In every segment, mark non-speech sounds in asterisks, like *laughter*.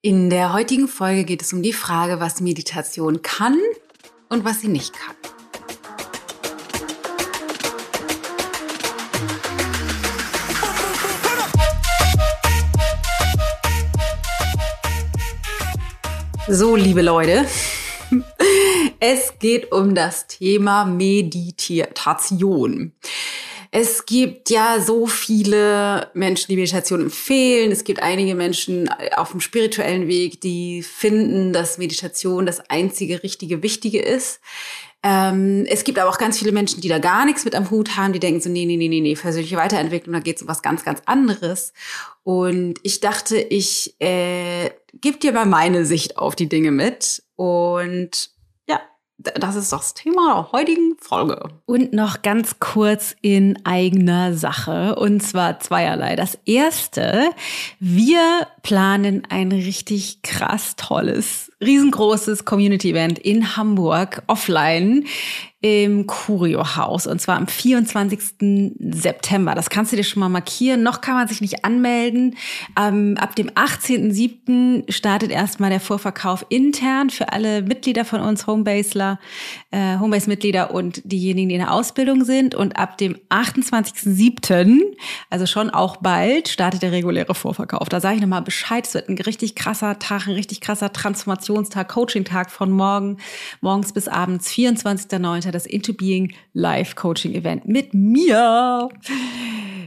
In der heutigen Folge geht es um die Frage, was Meditation kann und was sie nicht kann. So, liebe Leute, *laughs* es geht um das Thema Meditation. Es gibt ja so viele Menschen, die Meditation empfehlen. Es gibt einige Menschen auf dem spirituellen Weg, die finden, dass Meditation das einzige richtige Wichtige ist. Ähm, es gibt aber auch ganz viele Menschen, die da gar nichts mit am Hut haben, die denken so, nee, nee, nee, nee, nee, persönliche Weiterentwicklung, da geht es um was ganz, ganz anderes. Und ich dachte, ich äh, gebe dir mal meine Sicht auf die Dinge mit. Und das ist das Thema der heutigen Folge. Und noch ganz kurz in eigener Sache. Und zwar zweierlei. Das erste, wir planen ein richtig krass tolles, riesengroßes Community-Event in Hamburg offline im Curio-Haus und zwar am 24. September. Das kannst du dir schon mal markieren. Noch kann man sich nicht anmelden. Ähm, ab dem 18.07. startet erstmal der Vorverkauf intern für alle Mitglieder von uns, Homebasler, äh, Homebase-Mitglieder und diejenigen, die in der Ausbildung sind. Und ab dem 28.07., also schon auch bald, startet der reguläre Vorverkauf. Da sage ich nochmal Bescheid. Es wird ein richtig krasser Tag, ein richtig krasser Transformationstag, Coaching-Tag von morgen, morgens bis abends, 24.09 weiter das Into Being Live Coaching Event mit mir.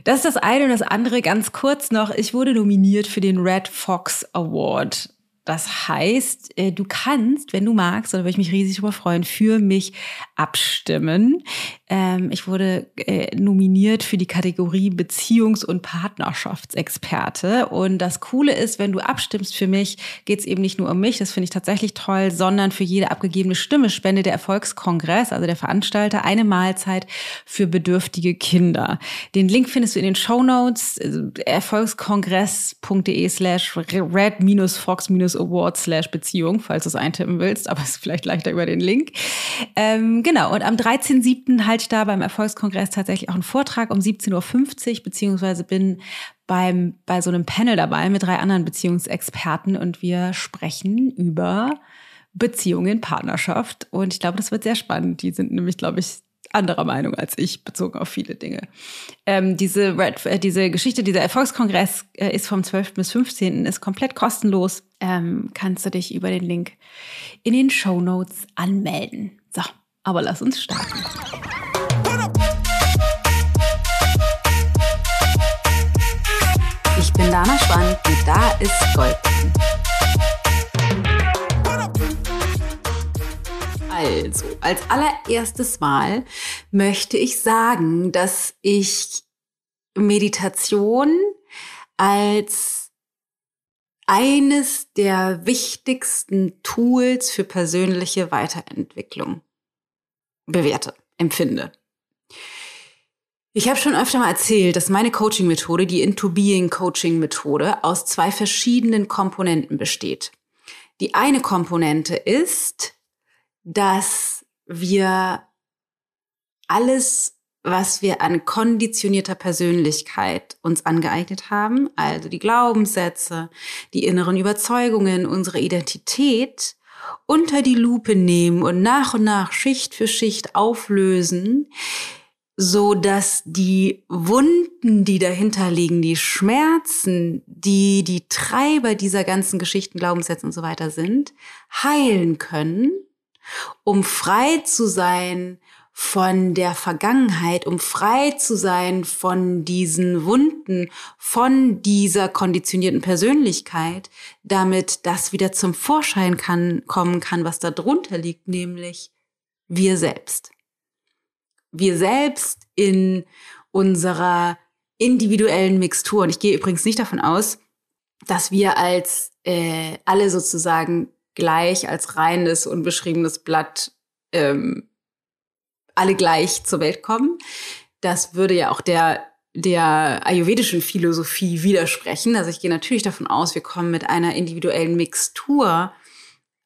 Das ist das eine und das andere ganz kurz noch. Ich wurde nominiert für den Red Fox Award. Das heißt, äh, du kannst, wenn du magst, oder würde ich mich riesig darüber freuen, für mich abstimmen. Ähm, ich wurde äh, nominiert für die Kategorie Beziehungs- und Partnerschaftsexperte. Und das Coole ist, wenn du abstimmst für mich, geht es eben nicht nur um mich, das finde ich tatsächlich toll, sondern für jede abgegebene Stimme spende der Erfolgskongress, also der Veranstalter, eine Mahlzeit für bedürftige Kinder. Den Link findest du in den Show Notes, erfolgskongress.de slash red-fox- Award slash Beziehung, falls du es eintippen willst, aber es ist vielleicht leichter über den Link. Ähm, genau, und am 13.07. halte ich da beim Erfolgskongress tatsächlich auch einen Vortrag um 17.50 Uhr, beziehungsweise bin beim, bei so einem Panel dabei mit drei anderen Beziehungsexperten und wir sprechen über Beziehungen, Partnerschaft und ich glaube, das wird sehr spannend. Die sind nämlich, glaube ich, anderer Meinung als ich, bezogen auf viele Dinge. Ähm, diese, Red, äh, diese Geschichte, dieser Erfolgskongress äh, ist vom 12. bis 15. ist komplett kostenlos. Ähm, kannst du dich über den Link in den Show Notes anmelden. So, aber lass uns starten. Bin Dana Schwand und da ist Gold. Also, als allererstes Mal möchte ich sagen, dass ich Meditation als eines der wichtigsten Tools für persönliche Weiterentwicklung bewerte, empfinde. Ich habe schon öfter mal erzählt, dass meine Coaching-Methode, die Into Being Coaching-Methode, aus zwei verschiedenen Komponenten besteht. Die eine Komponente ist dass wir alles, was wir an konditionierter Persönlichkeit uns angeeignet haben, also die Glaubenssätze, die inneren Überzeugungen, unsere Identität, unter die Lupe nehmen und nach und nach Schicht für Schicht auflösen, so dass die Wunden, die dahinter liegen, die Schmerzen, die die Treiber dieser ganzen Geschichten, Glaubenssätze und so weiter sind, heilen können um frei zu sein von der Vergangenheit, um frei zu sein von diesen Wunden, von dieser konditionierten Persönlichkeit, damit das wieder zum Vorschein kann, kommen kann, was da drunter liegt, nämlich wir selbst. Wir selbst in unserer individuellen Mixtur. Und ich gehe übrigens nicht davon aus, dass wir als äh, alle sozusagen gleich als reines, unbeschriebenes Blatt ähm, alle gleich zur Welt kommen. Das würde ja auch der der ayurvedischen Philosophie widersprechen. Also ich gehe natürlich davon aus, wir kommen mit einer individuellen Mixtur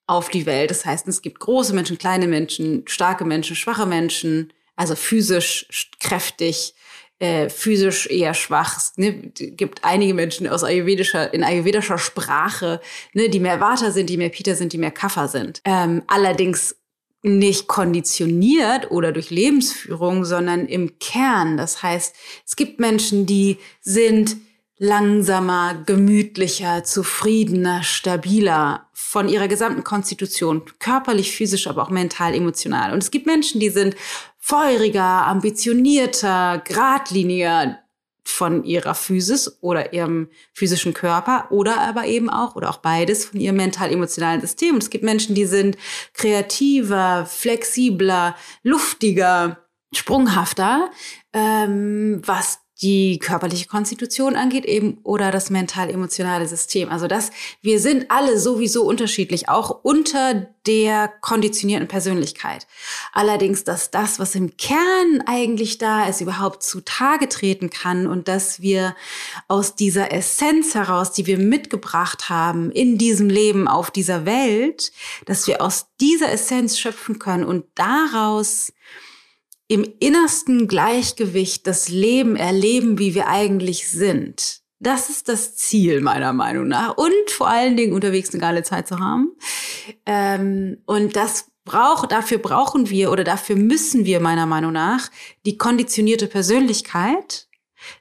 auf die Welt. Das heißt, es gibt große Menschen, kleine Menschen, starke Menschen, schwache Menschen, also physisch kräftig, äh, physisch eher schwach. Es ne, gibt einige Menschen aus ayurvedischer, in ayurvedischer Sprache, ne, die mehr Vata sind, die mehr Pita sind, die mehr Kapha sind. Ähm, allerdings nicht konditioniert oder durch Lebensführung, sondern im Kern. Das heißt, es gibt Menschen, die sind langsamer, gemütlicher, zufriedener, stabiler von ihrer gesamten Konstitution, körperlich, physisch, aber auch mental, emotional. Und es gibt Menschen, die sind feuriger, ambitionierter, geradliniger von ihrer Physis oder ihrem physischen Körper oder aber eben auch oder auch beides von ihrem mental-emotionalen System. Und es gibt Menschen, die sind kreativer, flexibler, luftiger, sprunghafter, ähm, was die körperliche Konstitution angeht eben oder das mental-emotionale System. Also das, wir sind alle sowieso unterschiedlich, auch unter der konditionierten Persönlichkeit. Allerdings, dass das, was im Kern eigentlich da ist, überhaupt zutage treten kann und dass wir aus dieser Essenz heraus, die wir mitgebracht haben in diesem Leben auf dieser Welt, dass wir aus dieser Essenz schöpfen können und daraus im innersten Gleichgewicht das Leben erleben, wie wir eigentlich sind. Das ist das Ziel meiner Meinung nach. Und vor allen Dingen unterwegs eine geile Zeit zu haben. Ähm, und das braucht, dafür brauchen wir oder dafür müssen wir meiner Meinung nach die konditionierte Persönlichkeit,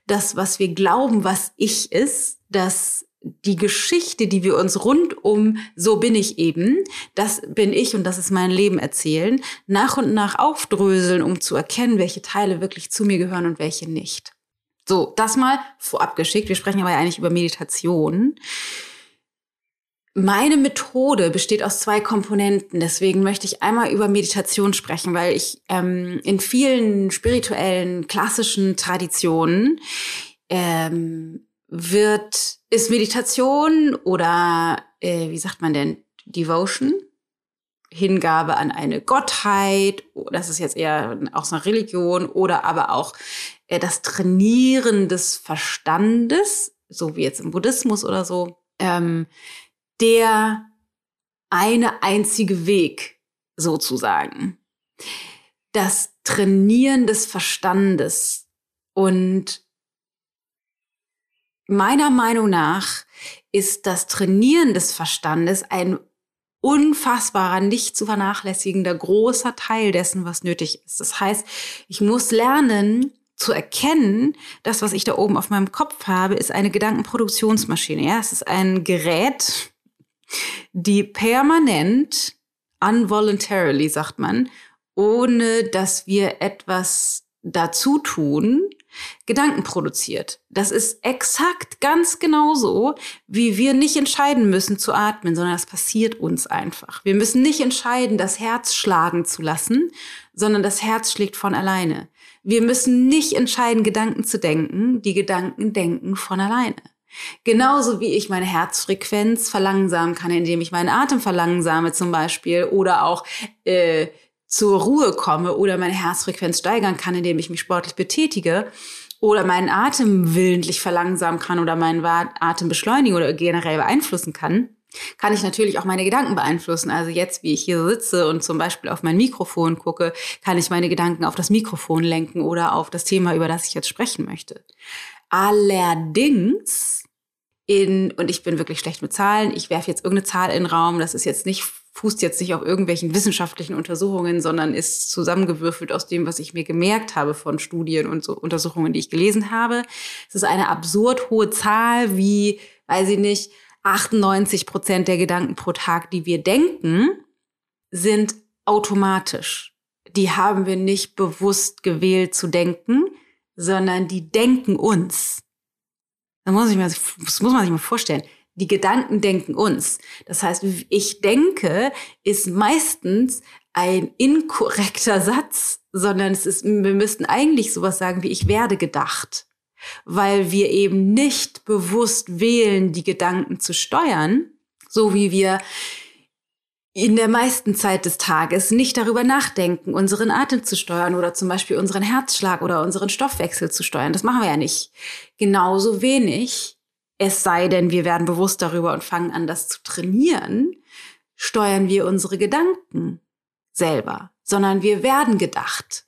das, was wir glauben, was ich ist, das die Geschichte, die wir uns rund um so bin ich eben, das bin ich und das ist mein Leben erzählen, nach und nach aufdröseln, um zu erkennen, welche Teile wirklich zu mir gehören und welche nicht. So, das mal vorab geschickt. Wir sprechen aber ja eigentlich über Meditation. Meine Methode besteht aus zwei Komponenten. Deswegen möchte ich einmal über Meditation sprechen, weil ich ähm, in vielen spirituellen, klassischen Traditionen ähm, wird, ist Meditation oder äh, wie sagt man denn, Devotion, Hingabe an eine Gottheit, das ist jetzt eher aus einer Religion oder aber auch äh, das Trainieren des Verstandes, so wie jetzt im Buddhismus oder so, ähm, der eine einzige Weg sozusagen. Das Trainieren des Verstandes und meiner Meinung nach ist das Trainieren des Verstandes ein unfassbarer, nicht zu vernachlässigender großer Teil dessen, was nötig ist. Das heißt, ich muss lernen zu erkennen, das, was ich da oben auf meinem Kopf habe, ist eine Gedankenproduktionsmaschine. Ja, es ist ein Gerät, die permanent, unvoluntarily, sagt man, ohne dass wir etwas dazu tun, Gedanken produziert. Das ist exakt ganz genauso, wie wir nicht entscheiden müssen zu atmen, sondern das passiert uns einfach. Wir müssen nicht entscheiden, das Herz schlagen zu lassen, sondern das Herz schlägt von alleine. Wir müssen nicht entscheiden, Gedanken zu denken, die Gedanken denken von alleine. Genauso wie ich meine Herzfrequenz verlangsamen kann, indem ich meinen Atem verlangsame zum Beispiel oder auch äh, zur Ruhe komme oder meine Herzfrequenz steigern kann, indem ich mich sportlich betätige oder meinen Atem willentlich verlangsamen kann oder meinen Atem beschleunigen oder generell beeinflussen kann, kann ich natürlich auch meine Gedanken beeinflussen. Also jetzt, wie ich hier sitze und zum Beispiel auf mein Mikrofon gucke, kann ich meine Gedanken auf das Mikrofon lenken oder auf das Thema, über das ich jetzt sprechen möchte. Allerdings in, und ich bin wirklich schlecht mit Zahlen, ich werfe jetzt irgendeine Zahl in den Raum, das ist jetzt nicht fußt jetzt nicht auf irgendwelchen wissenschaftlichen Untersuchungen, sondern ist zusammengewürfelt aus dem, was ich mir gemerkt habe von Studien und so Untersuchungen, die ich gelesen habe. Es ist eine absurd hohe Zahl, wie, weiß ich nicht, 98 Prozent der Gedanken pro Tag, die wir denken, sind automatisch. Die haben wir nicht bewusst gewählt zu denken, sondern die denken uns. Das muss, ich mir, das muss man sich mal vorstellen die Gedanken denken uns. Das heißt, ich denke ist meistens ein inkorrekter Satz, sondern es ist, wir müssten eigentlich sowas sagen wie ich werde gedacht, weil wir eben nicht bewusst wählen, die Gedanken zu steuern, so wie wir in der meisten Zeit des Tages nicht darüber nachdenken, unseren Atem zu steuern oder zum Beispiel unseren Herzschlag oder unseren Stoffwechsel zu steuern. Das machen wir ja nicht. Genauso wenig es sei denn, wir werden bewusst darüber und fangen an, das zu trainieren, steuern wir unsere Gedanken selber, sondern wir werden gedacht.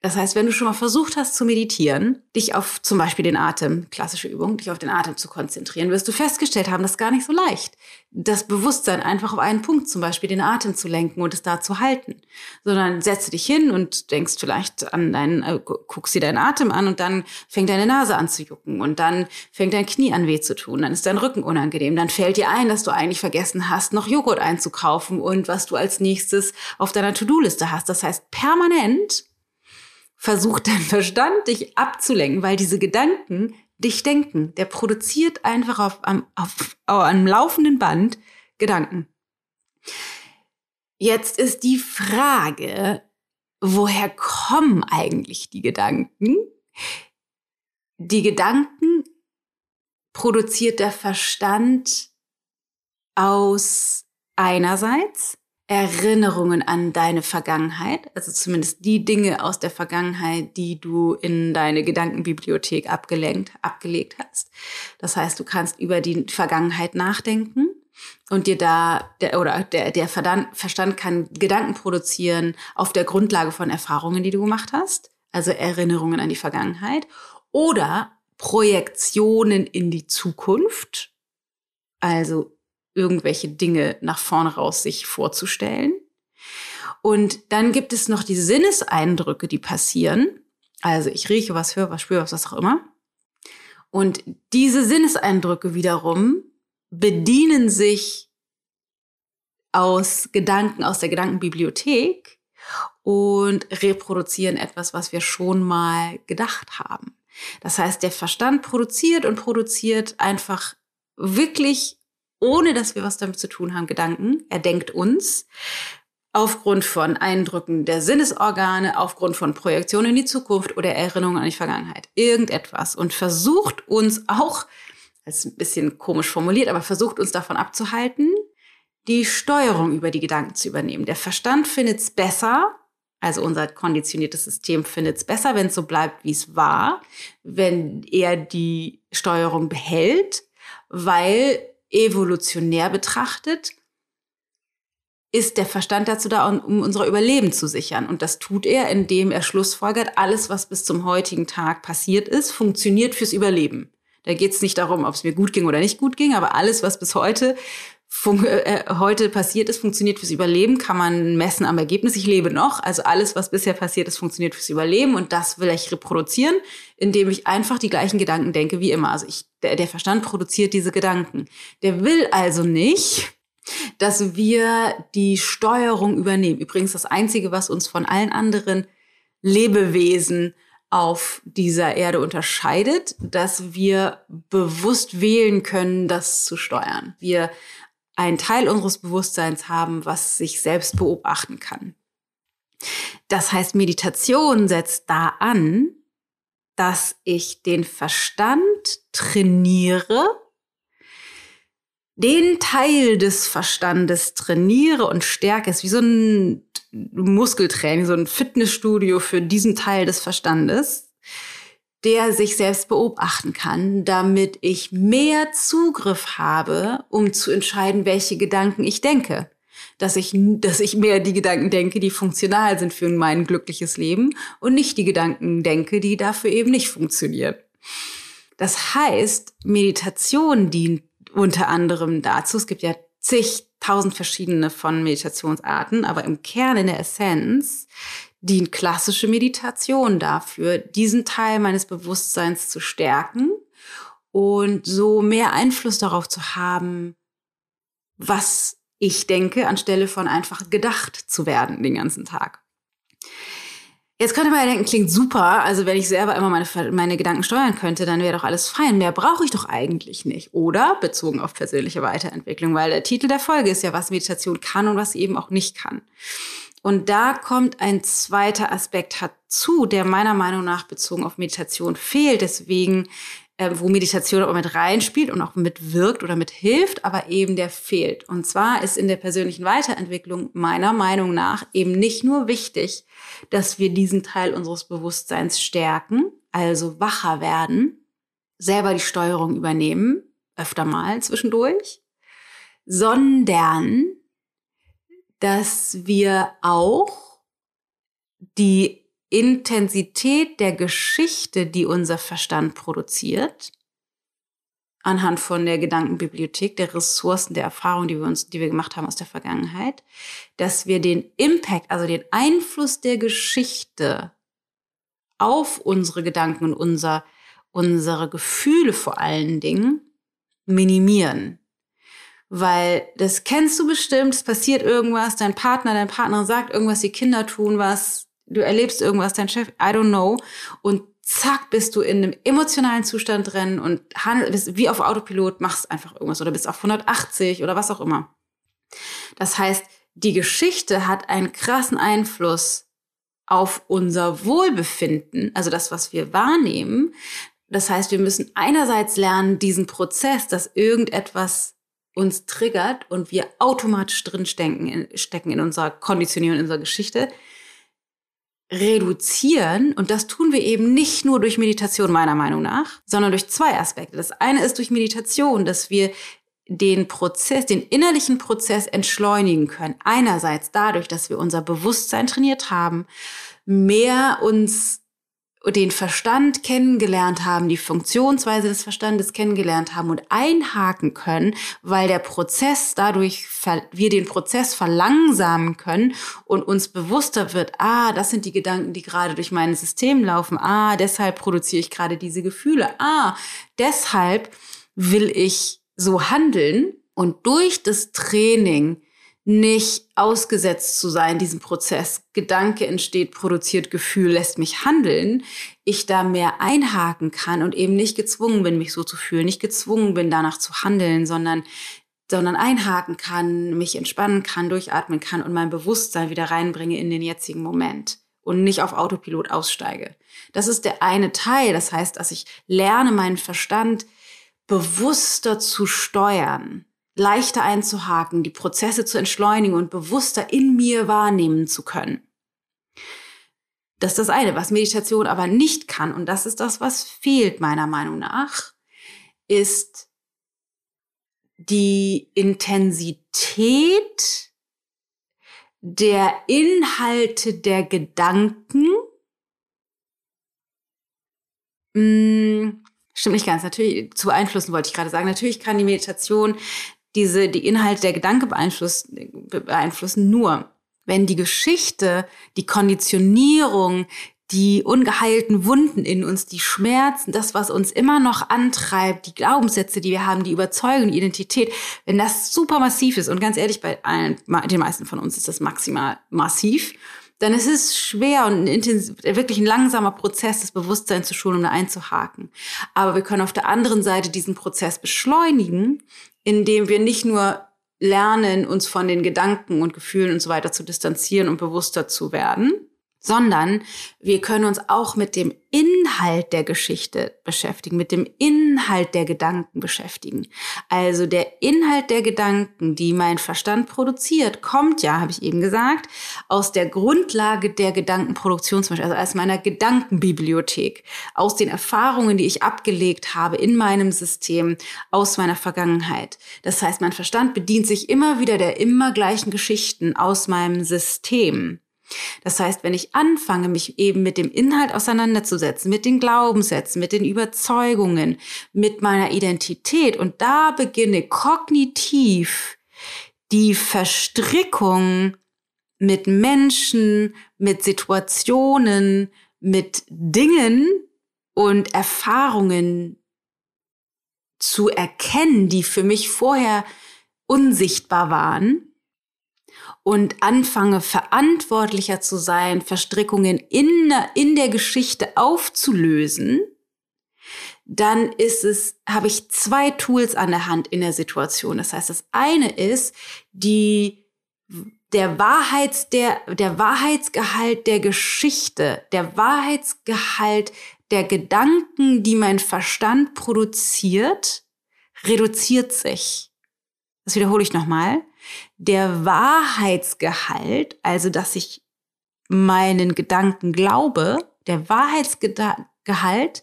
Das heißt, wenn du schon mal versucht hast zu meditieren, dich auf zum Beispiel den Atem, klassische Übung, dich auf den Atem zu konzentrieren, wirst du festgestellt haben, das ist gar nicht so leicht. Das Bewusstsein einfach auf einen Punkt, zum Beispiel den Atem zu lenken und es da zu halten. Sondern setze dich hin und denkst vielleicht an deinen, äh, guckst dir deinen Atem an und dann fängt deine Nase an zu jucken und dann fängt dein Knie an weh zu tun, dann ist dein Rücken unangenehm, dann fällt dir ein, dass du eigentlich vergessen hast, noch Joghurt einzukaufen und was du als nächstes auf deiner To-Do-Liste hast. Das heißt, permanent versucht dein Verstand, dich abzulenken, weil diese Gedanken dich denken. Der produziert einfach auf, am, auf, auf einem laufenden Band Gedanken. Jetzt ist die Frage, woher kommen eigentlich die Gedanken? Die Gedanken produziert der Verstand aus einerseits Erinnerungen an deine Vergangenheit, also zumindest die Dinge aus der Vergangenheit, die du in deine Gedankenbibliothek abgelenkt, abgelegt hast. Das heißt, du kannst über die Vergangenheit nachdenken und dir da, der, oder der, der Verstand kann Gedanken produzieren auf der Grundlage von Erfahrungen, die du gemacht hast, also Erinnerungen an die Vergangenheit oder Projektionen in die Zukunft, also irgendwelche Dinge nach vorne raus sich vorzustellen. Und dann gibt es noch die Sinneseindrücke, die passieren. Also ich rieche was, höre was, spüre was, was auch immer. Und diese Sinneseindrücke wiederum bedienen sich aus Gedanken, aus der Gedankenbibliothek und reproduzieren etwas, was wir schon mal gedacht haben. Das heißt, der Verstand produziert und produziert einfach wirklich ohne dass wir was damit zu tun haben, Gedanken. Er denkt uns aufgrund von Eindrücken der Sinnesorgane, aufgrund von Projektionen in die Zukunft oder Erinnerungen an die Vergangenheit. Irgendetwas. Und versucht uns auch, das ist ein bisschen komisch formuliert, aber versucht uns davon abzuhalten, die Steuerung über die Gedanken zu übernehmen. Der Verstand findet es besser, also unser konditioniertes System findet es besser, wenn es so bleibt, wie es war, wenn er die Steuerung behält, weil evolutionär betrachtet, ist der Verstand dazu da, um unser Überleben zu sichern. Und das tut er, indem er schlussfolgert, alles, was bis zum heutigen Tag passiert ist, funktioniert fürs Überleben. Da geht es nicht darum, ob es mir gut ging oder nicht gut ging, aber alles, was bis heute äh, heute passiert ist, funktioniert fürs Überleben, kann man messen am Ergebnis. Ich lebe noch. Also alles, was bisher passiert ist, funktioniert fürs Überleben und das will ich reproduzieren, indem ich einfach die gleichen Gedanken denke wie immer. Also ich, der, der Verstand produziert diese Gedanken. Der will also nicht, dass wir die Steuerung übernehmen. Übrigens das Einzige, was uns von allen anderen Lebewesen auf dieser Erde unterscheidet, dass wir bewusst wählen können, das zu steuern. Wir einen Teil unseres Bewusstseins haben, was sich selbst beobachten kann. Das heißt, Meditation setzt da an, dass ich den Verstand trainiere, den Teil des Verstandes trainiere und stärke es wie so ein Muskeltraining, so ein Fitnessstudio für diesen Teil des Verstandes, der sich selbst beobachten kann, damit ich mehr Zugriff habe, um zu entscheiden, welche Gedanken ich denke. Dass ich, dass ich mehr die Gedanken denke, die funktional sind für mein glückliches Leben und nicht die Gedanken denke, die dafür eben nicht funktionieren. Das heißt, Meditation dient unter anderem dazu, es gibt ja zigtausend verschiedene von Meditationsarten, aber im Kern, in der Essenz, dient klassische Meditation dafür, diesen Teil meines Bewusstseins zu stärken und so mehr Einfluss darauf zu haben, was ich denke, anstelle von einfach gedacht zu werden den ganzen Tag. Jetzt könnte man ja denken, klingt super. Also wenn ich selber immer meine, meine Gedanken steuern könnte, dann wäre doch alles fein. Mehr brauche ich doch eigentlich nicht. Oder bezogen auf persönliche Weiterentwicklung, weil der Titel der Folge ist ja, was Meditation kann und was sie eben auch nicht kann. Und da kommt ein zweiter Aspekt dazu, der meiner Meinung nach bezogen auf Meditation fehlt. Deswegen, äh, wo Meditation auch mit reinspielt und auch mitwirkt oder mithilft, aber eben der fehlt. Und zwar ist in der persönlichen Weiterentwicklung meiner Meinung nach eben nicht nur wichtig, dass wir diesen Teil unseres Bewusstseins stärken, also wacher werden, selber die Steuerung übernehmen, öfter mal zwischendurch, sondern dass wir auch die Intensität der Geschichte, die unser Verstand produziert, anhand von der Gedankenbibliothek, der Ressourcen, der Erfahrungen, die wir uns, die wir gemacht haben aus der Vergangenheit, dass wir den Impact, also den Einfluss der Geschichte auf unsere Gedanken und unser, unsere Gefühle vor allen Dingen minimieren. Weil das kennst du bestimmt, es passiert irgendwas, dein Partner, dein Partner sagt irgendwas, die Kinder tun was, du erlebst irgendwas, dein Chef, I don't know. Und zack, bist du in einem emotionalen Zustand drin und bist wie auf Autopilot, machst einfach irgendwas oder bist auf 180 oder was auch immer. Das heißt, die Geschichte hat einen krassen Einfluss auf unser Wohlbefinden, also das, was wir wahrnehmen. Das heißt, wir müssen einerseits lernen, diesen Prozess, dass irgendetwas uns triggert und wir automatisch drin stecken, stecken in unserer Konditionierung, in unserer Geschichte, reduzieren. Und das tun wir eben nicht nur durch Meditation, meiner Meinung nach, sondern durch zwei Aspekte. Das eine ist durch Meditation, dass wir den Prozess, den innerlichen Prozess entschleunigen können. Einerseits dadurch, dass wir unser Bewusstsein trainiert haben, mehr uns den Verstand kennengelernt haben, die Funktionsweise des Verstandes kennengelernt haben und einhaken können, weil der Prozess dadurch, wir den Prozess verlangsamen können und uns bewusster wird, ah, das sind die Gedanken, die gerade durch mein System laufen, ah, deshalb produziere ich gerade diese Gefühle, ah, deshalb will ich so handeln und durch das Training nicht ausgesetzt zu sein, diesem Prozess. Gedanke entsteht, produziert Gefühl, lässt mich handeln. Ich da mehr einhaken kann und eben nicht gezwungen bin, mich so zu fühlen, nicht gezwungen bin, danach zu handeln, sondern sondern einhaken kann, mich entspannen kann, durchatmen kann und mein Bewusstsein wieder reinbringe in den jetzigen Moment und nicht auf Autopilot aussteige. Das ist der eine Teil. Das heißt, dass ich lerne, meinen Verstand bewusster zu steuern leichter einzuhaken, die Prozesse zu entschleunigen und bewusster in mir wahrnehmen zu können. Das ist das eine, was Meditation aber nicht kann, und das ist das, was fehlt meiner Meinung nach, ist die Intensität der Inhalte der Gedanken. Hm, stimmt nicht ganz. Natürlich zu beeinflussen wollte ich gerade sagen. Natürlich kann die Meditation diese, die Inhalte der Gedanke beeinflussen, beeinflussen nur, wenn die Geschichte, die Konditionierung, die ungeheilten Wunden in uns, die Schmerzen, das, was uns immer noch antreibt, die Glaubenssätze, die wir haben, die Überzeugung, die Identität, wenn das super massiv ist, und ganz ehrlich, bei allen, den meisten von uns ist das maximal massiv, dann ist es schwer und ein intensiv, wirklich ein langsamer Prozess, das Bewusstsein zu schulen, um da einzuhaken. Aber wir können auf der anderen Seite diesen Prozess beschleunigen, indem wir nicht nur lernen, uns von den Gedanken und Gefühlen und so weiter zu distanzieren und bewusster zu werden, sondern wir können uns auch mit dem Inhalt der Geschichte beschäftigen, mit dem Inhalt der Gedanken beschäftigen. Also der Inhalt der Gedanken, die mein Verstand produziert, kommt ja, habe ich eben gesagt, aus der Grundlage der Gedankenproduktion, zum Beispiel, also aus meiner Gedankenbibliothek, aus den Erfahrungen, die ich abgelegt habe in meinem System, aus meiner Vergangenheit. Das heißt, mein Verstand bedient sich immer wieder der immer gleichen Geschichten aus meinem System. Das heißt, wenn ich anfange, mich eben mit dem Inhalt auseinanderzusetzen, mit den Glaubenssätzen, mit den Überzeugungen, mit meiner Identität und da beginne kognitiv die Verstrickung mit Menschen, mit Situationen, mit Dingen und Erfahrungen zu erkennen, die für mich vorher unsichtbar waren, und anfange verantwortlicher zu sein, Verstrickungen in, in der Geschichte aufzulösen, dann ist es, habe ich zwei Tools an der Hand in der Situation. Das heißt, das eine ist die, der Wahrheits, der, der Wahrheitsgehalt der Geschichte, der Wahrheitsgehalt der Gedanken, die mein Verstand produziert, reduziert sich. Das wiederhole ich nochmal der Wahrheitsgehalt, also dass ich meinen Gedanken glaube, der Wahrheitsgehalt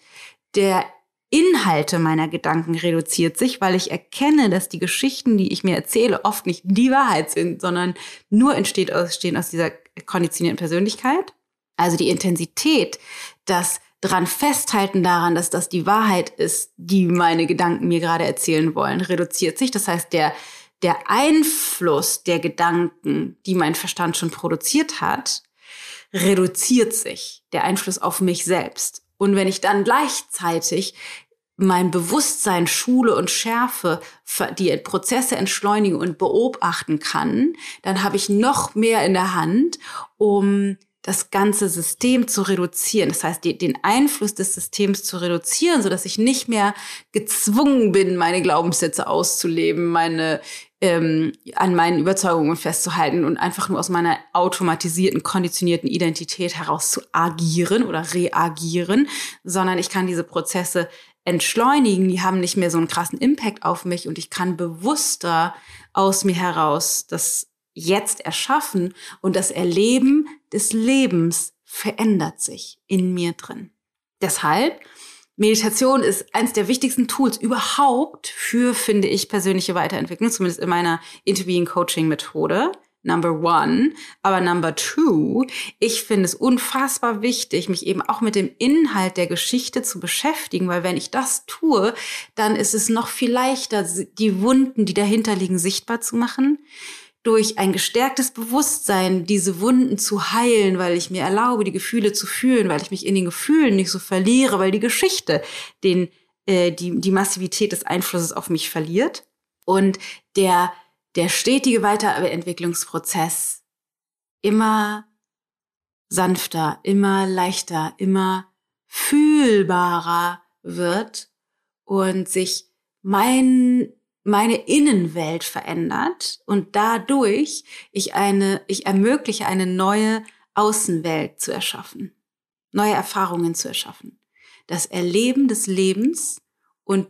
der Inhalte meiner Gedanken reduziert sich, weil ich erkenne, dass die Geschichten, die ich mir erzähle, oft nicht die Wahrheit sind, sondern nur entsteht aus, stehen aus dieser konditionierten Persönlichkeit. Also die Intensität, das dran festhalten daran, dass das die Wahrheit ist, die meine Gedanken mir gerade erzählen wollen, reduziert sich. Das heißt, der, der Einfluss der Gedanken, die mein Verstand schon produziert hat, reduziert sich. Der Einfluss auf mich selbst. Und wenn ich dann gleichzeitig mein Bewusstsein schule und schärfe, die Prozesse entschleunigen und beobachten kann, dann habe ich noch mehr in der Hand, um das ganze System zu reduzieren. Das heißt, die, den Einfluss des Systems zu reduzieren, so dass ich nicht mehr gezwungen bin, meine Glaubenssätze auszuleben, meine ähm, an meinen Überzeugungen festzuhalten und einfach nur aus meiner automatisierten, konditionierten Identität heraus zu agieren oder reagieren, sondern ich kann diese Prozesse entschleunigen, die haben nicht mehr so einen krassen Impact auf mich und ich kann bewusster aus mir heraus das jetzt erschaffen und das Erleben des Lebens verändert sich in mir drin. Deshalb, Meditation ist eines der wichtigsten Tools überhaupt für, finde ich, persönliche Weiterentwicklung, zumindest in meiner Interbeing Coaching Methode. Number one. Aber number two, ich finde es unfassbar wichtig, mich eben auch mit dem Inhalt der Geschichte zu beschäftigen, weil wenn ich das tue, dann ist es noch viel leichter, die Wunden, die dahinter liegen, sichtbar zu machen durch ein gestärktes Bewusstsein diese Wunden zu heilen, weil ich mir erlaube, die Gefühle zu fühlen, weil ich mich in den Gefühlen nicht so verliere, weil die Geschichte den, äh, die, die Massivität des Einflusses auf mich verliert. Und der, der stetige Weiterentwicklungsprozess immer sanfter, immer leichter, immer fühlbarer wird und sich mein meine Innenwelt verändert und dadurch ich eine, ich ermögliche eine neue Außenwelt zu erschaffen, neue Erfahrungen zu erschaffen. Das Erleben des Lebens und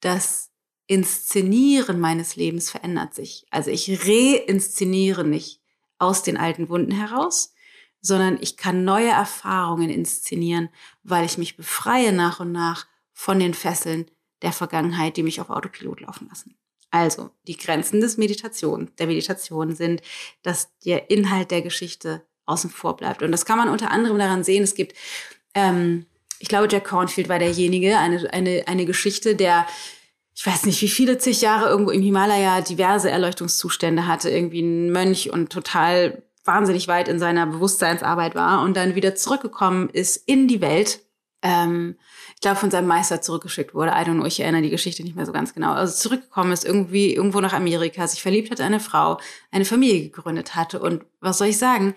das Inszenieren meines Lebens verändert sich. Also ich reinszeniere nicht aus den alten Wunden heraus, sondern ich kann neue Erfahrungen inszenieren, weil ich mich befreie nach und nach von den Fesseln der Vergangenheit, die mich auf Autopilot laufen lassen. Also, die Grenzen des Meditation, der Meditation sind, dass der Inhalt der Geschichte außen vor bleibt. Und das kann man unter anderem daran sehen, es gibt, ähm, ich glaube, Jack Cornfield war derjenige, eine, eine, eine Geschichte, der ich weiß nicht, wie viele zig Jahre irgendwo im Himalaya diverse Erleuchtungszustände hatte, irgendwie ein Mönch und total wahnsinnig weit in seiner Bewusstseinsarbeit war und dann wieder zurückgekommen ist in die Welt ähm, glaube, von seinem Meister zurückgeschickt wurde. I don't know, ich erinnere die Geschichte nicht mehr so ganz genau. Also zurückgekommen ist irgendwie irgendwo nach Amerika, sich verliebt hat, eine Frau, eine Familie gegründet hatte. Und was soll ich sagen?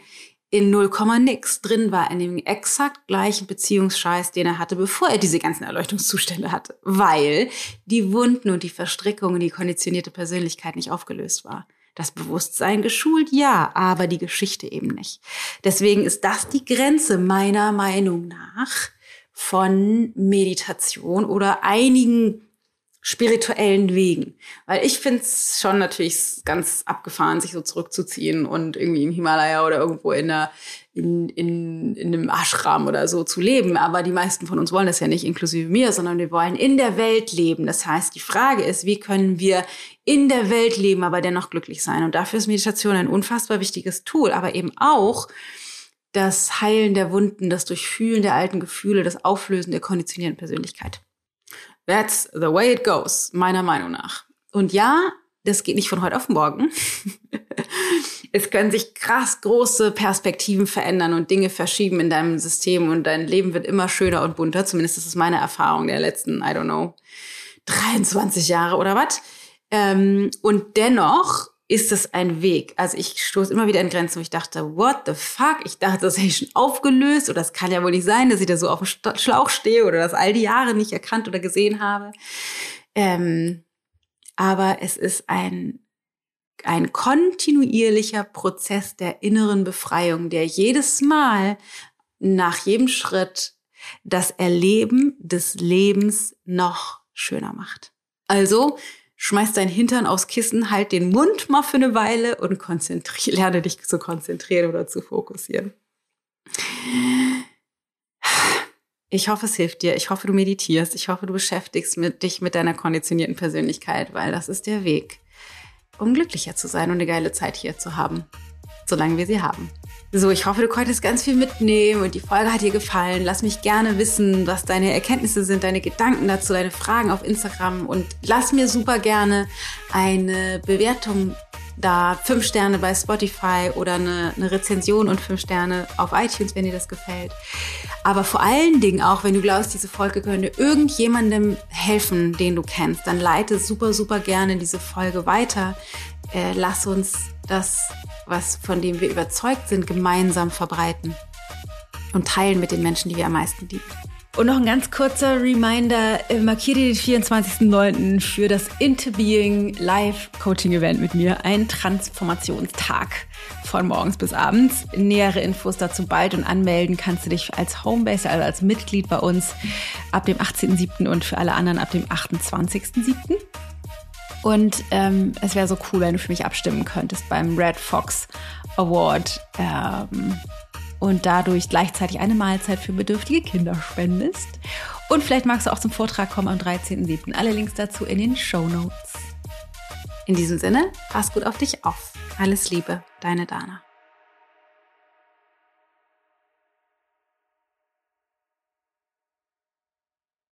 in 0, nix drin war in dem exakt gleichen Beziehungsscheiß, den er hatte, bevor er diese ganzen Erleuchtungszustände hatte. Weil die Wunden und die Verstrickungen, die konditionierte Persönlichkeit nicht aufgelöst war. Das Bewusstsein geschult, ja, aber die Geschichte eben nicht. Deswegen ist das die Grenze meiner Meinung nach von Meditation oder einigen spirituellen Wegen. Weil ich finde es schon natürlich ganz abgefahren, sich so zurückzuziehen und irgendwie im Himalaya oder irgendwo in, einer, in, in, in einem Ashram oder so zu leben. Aber die meisten von uns wollen das ja nicht, inklusive mir, sondern wir wollen in der Welt leben. Das heißt, die Frage ist, wie können wir in der Welt leben, aber dennoch glücklich sein? Und dafür ist Meditation ein unfassbar wichtiges Tool, aber eben auch, das Heilen der Wunden, das Durchfühlen der alten Gefühle, das Auflösen der konditionierten Persönlichkeit. That's the way it goes, meiner Meinung nach. Und ja, das geht nicht von heute auf morgen. *laughs* es können sich krass große Perspektiven verändern und Dinge verschieben in deinem System und dein Leben wird immer schöner und bunter. Zumindest ist es meine Erfahrung der letzten, I don't know, 23 Jahre oder was. Ähm, und dennoch ist es ein Weg. Also ich stoße immer wieder in Grenzen, wo ich dachte, what the fuck? Ich dachte, das hätte ich schon aufgelöst oder das kann ja wohl nicht sein, dass ich da so auf dem Schlauch stehe oder das all die Jahre nicht erkannt oder gesehen habe. Ähm, aber es ist ein, ein kontinuierlicher Prozess der inneren Befreiung, der jedes Mal nach jedem Schritt das Erleben des Lebens noch schöner macht. Also schmeiß dein Hintern aufs Kissen, halt den Mund mal für eine Weile und lerne dich zu konzentrieren oder zu fokussieren. Ich hoffe, es hilft dir. Ich hoffe, du meditierst. Ich hoffe, du beschäftigst mit, dich mit deiner konditionierten Persönlichkeit, weil das ist der Weg, um glücklicher zu sein und eine geile Zeit hier zu haben, solange wir sie haben. So, ich hoffe, du konntest ganz viel mitnehmen und die Folge hat dir gefallen. Lass mich gerne wissen, was deine Erkenntnisse sind, deine Gedanken dazu, deine Fragen auf Instagram und lass mir super gerne eine Bewertung da. Fünf Sterne bei Spotify oder eine, eine Rezension und fünf Sterne auf iTunes, wenn dir das gefällt. Aber vor allen Dingen auch, wenn du glaubst, diese Folge könnte irgendjemandem helfen, den du kennst, dann leite super, super gerne diese Folge weiter. Äh, lass uns das was von dem wir überzeugt sind, gemeinsam verbreiten und teilen mit den Menschen, die wir am meisten lieben. Und noch ein ganz kurzer Reminder, äh, markiere den 24.09. für das Interbeing Live Coaching Event mit mir, ein Transformationstag von morgens bis abends. Nähere Infos dazu bald und anmelden kannst du dich als Homebase, also als Mitglied bei uns ab dem 18.07. und für alle anderen ab dem 28.07. Und ähm, es wäre so cool, wenn du für mich abstimmen könntest beim Red Fox Award ähm, und dadurch gleichzeitig eine Mahlzeit für bedürftige Kinder spendest. Und vielleicht magst du auch zum Vortrag kommen am 13.07. Alle Links dazu in den Show Notes. In diesem Sinne, pass gut auf dich auf. Alles Liebe, deine Dana.